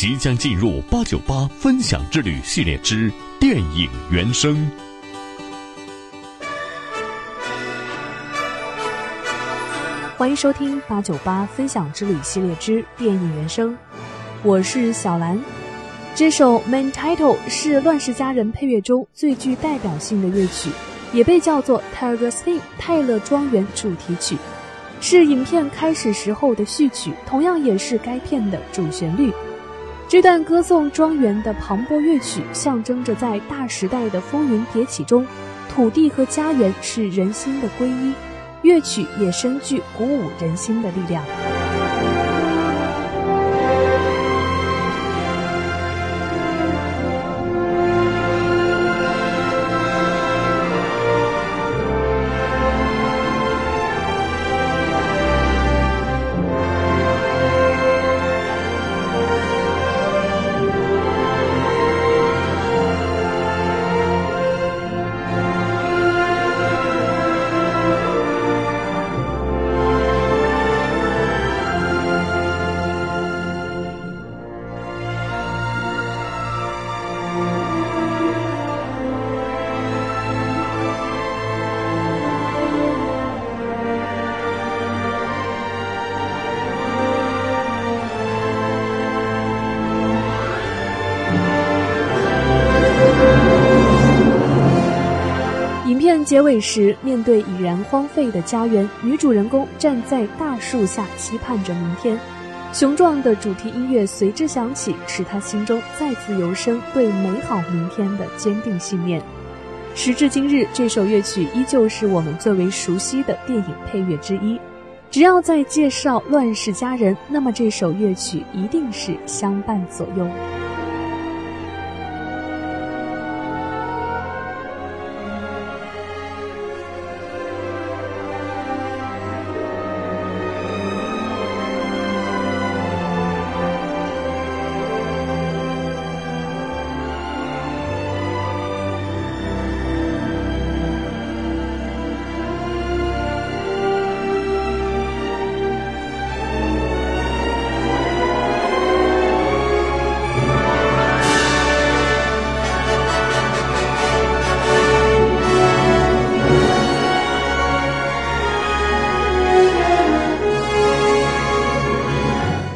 即将进入八九八分享之旅系列之电影原声。欢迎收听八九八分享之旅系列之电影原声，我是小兰。这首《Main Title》是《乱世佳人》配乐中最具代表性的乐曲，也被叫做《Taylor's Theme》泰勒庄园主题曲，是影片开始时候的序曲，同样也是该片的主旋律。这段歌颂庄园的磅礴乐曲，象征着在大时代的风云迭起中，土地和家园是人心的皈依。乐曲也深具鼓舞人心的力量。结尾时，面对已然荒废的家园，女主人公站在大树下，期盼着明天。雄壮的主题音乐随之响起，使她心中再次油生对美好明天的坚定信念。时至今日，这首乐曲依旧是我们最为熟悉的电影配乐之一。只要在介绍乱世佳人，那么这首乐曲一定是相伴左右。